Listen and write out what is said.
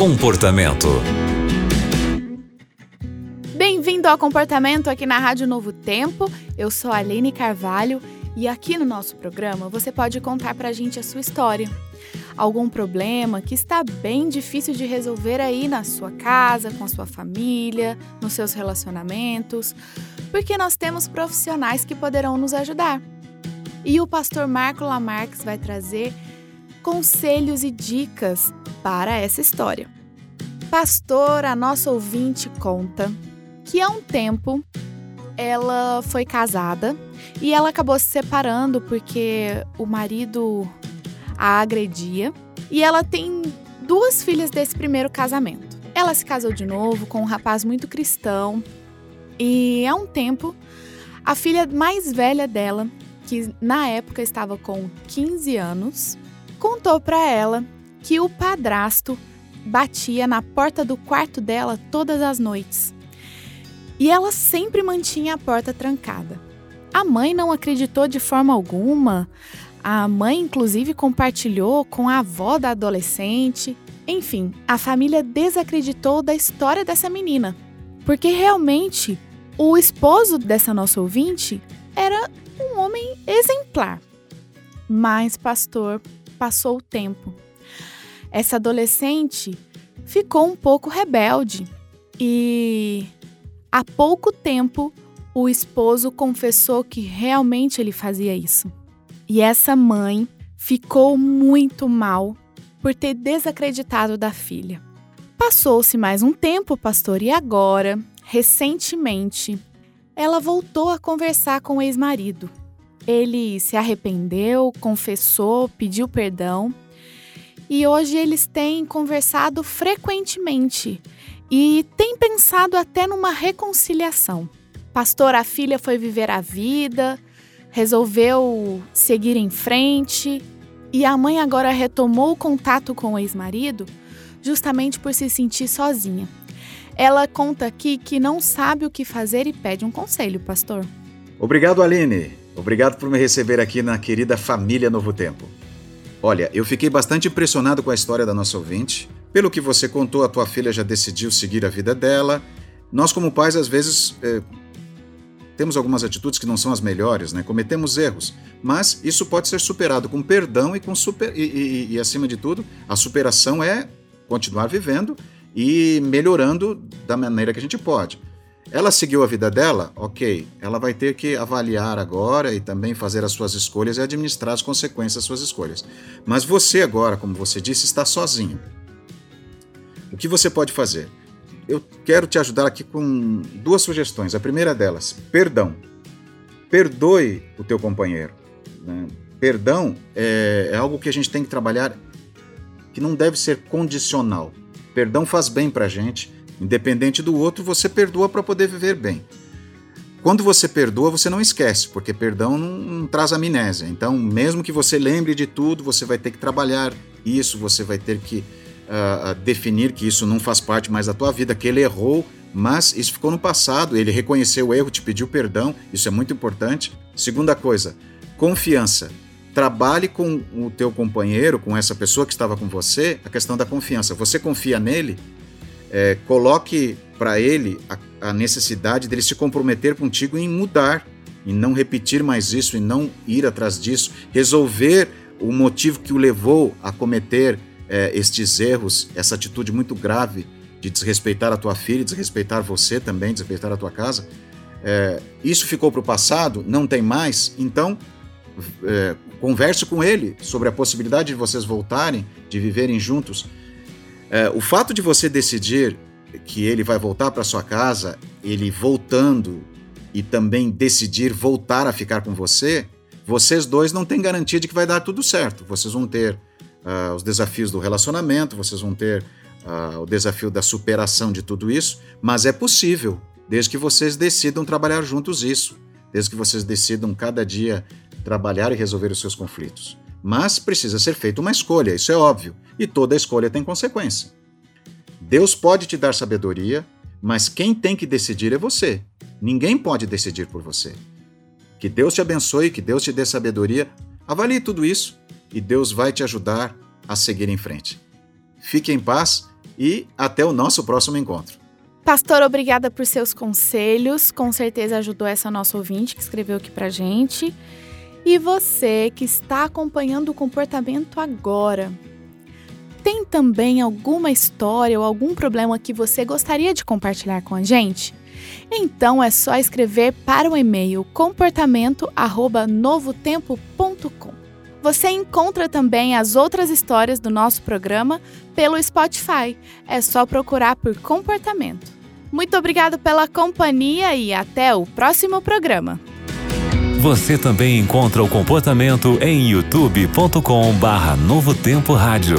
Comportamento. Bem-vindo ao Comportamento aqui na Rádio Novo Tempo. Eu sou a Aline Carvalho e aqui no nosso programa você pode contar pra gente a sua história. Algum problema que está bem difícil de resolver aí na sua casa, com a sua família, nos seus relacionamentos, porque nós temos profissionais que poderão nos ajudar. E o pastor Marco Lamarques vai trazer conselhos e dicas para essa história. Pastor, a nossa ouvinte conta que há um tempo ela foi casada e ela acabou se separando porque o marido a agredia e ela tem duas filhas desse primeiro casamento. Ela se casou de novo com um rapaz muito cristão e há um tempo a filha mais velha dela, que na época estava com 15 anos, contou para ela que o padrasto batia na porta do quarto dela todas as noites. E ela sempre mantinha a porta trancada. A mãe não acreditou de forma alguma. A mãe, inclusive, compartilhou com a avó da adolescente. Enfim, a família desacreditou da história dessa menina. Porque realmente o esposo dessa nossa ouvinte era um homem exemplar. Mas, pastor, passou o tempo. Essa adolescente ficou um pouco rebelde e há pouco tempo o esposo confessou que realmente ele fazia isso. E essa mãe ficou muito mal por ter desacreditado da filha. Passou-se mais um tempo, pastor, e agora, recentemente, ela voltou a conversar com o ex-marido. Ele se arrependeu, confessou, pediu perdão e hoje eles têm conversado frequentemente e têm pensado até numa reconciliação. Pastor, a filha foi viver a vida, resolveu seguir em frente e a mãe agora retomou o contato com o ex-marido justamente por se sentir sozinha. Ela conta aqui que não sabe o que fazer e pede um conselho, pastor. Obrigado, Aline. Obrigado por me receber aqui na querida família Novo Tempo. Olha, eu fiquei bastante impressionado com a história da nossa ouvinte. Pelo que você contou, a tua filha já decidiu seguir a vida dela. Nós, como pais, às vezes é, temos algumas atitudes que não são as melhores, né? Cometemos erros, mas isso pode ser superado com perdão e com super e, e, e acima de tudo, a superação é continuar vivendo e melhorando da maneira que a gente pode. Ela seguiu a vida dela? Ok. Ela vai ter que avaliar agora e também fazer as suas escolhas e administrar as consequências das suas escolhas. Mas você agora, como você disse, está sozinho. O que você pode fazer? Eu quero te ajudar aqui com duas sugestões. A primeira delas, perdão. Perdoe o teu companheiro. Né? Perdão é, é algo que a gente tem que trabalhar que não deve ser condicional. Perdão faz bem para a gente Independente do outro, você perdoa para poder viver bem. Quando você perdoa, você não esquece, porque perdão não, não, traz amnésia. Então, mesmo que você lembre de tudo, você vai ter que trabalhar isso, você vai ter que uh, definir que isso não faz parte mais da tua vida, que ele errou, mas isso ficou no passado, ele reconheceu o erro, te pediu perdão, isso é muito importante. Segunda coisa, confiança. Trabalhe com o teu companheiro, com essa pessoa que estava com você, a questão da confiança. Você confia nele? É, coloque para ele a, a, necessidade dele se comprometer contigo em mudar, em não repetir mais isso, em não ir atrás disso, resolver o motivo que o levou a cometer é, estes erros, essa atitude muito grave de desrespeitar a tua filha, desrespeitar você também, desrespeitar a tua casa. É, isso ficou para o passado, não tem mais, então é, converse com ele sobre a possibilidade de vocês voltarem, de viverem juntos. É, o fato de você decidir que ele vai voltar para sua casa, ele voltando e também decidir voltar a ficar com você, vocês dois não têm garantia de que vai dar tudo certo. Vocês vão ter uh, os desafios do relacionamento, vocês vão ter uh, o desafio da superação de tudo isso, mas é possível, desde que vocês decidam trabalhar juntos isso, desde que vocês decidam cada dia trabalhar e resolver os seus conflitos. Mas precisa ser feita uma escolha, isso é óbvio, e toda escolha tem consequência. Deus pode te dar sabedoria, mas quem tem que decidir é você. Ninguém pode decidir por você. Que Deus te abençoe, que Deus te dê sabedoria. Avalie tudo isso e Deus vai te ajudar a seguir em frente. Fique em paz e até o nosso próximo encontro. Pastor, obrigada por seus conselhos. Com certeza ajudou essa nossa ouvinte que escreveu aqui pra gente. E você que está acompanhando o comportamento agora, tem também alguma história ou algum problema que você gostaria de compartilhar com a gente? Então é só escrever para o e-mail comportamento@novotempo.com. Você encontra também as outras histórias do nosso programa pelo Spotify. É só procurar por comportamento. Muito obrigado pela companhia e até o próximo programa. Você também encontra o comportamento em youtube.com/novotempo rádio.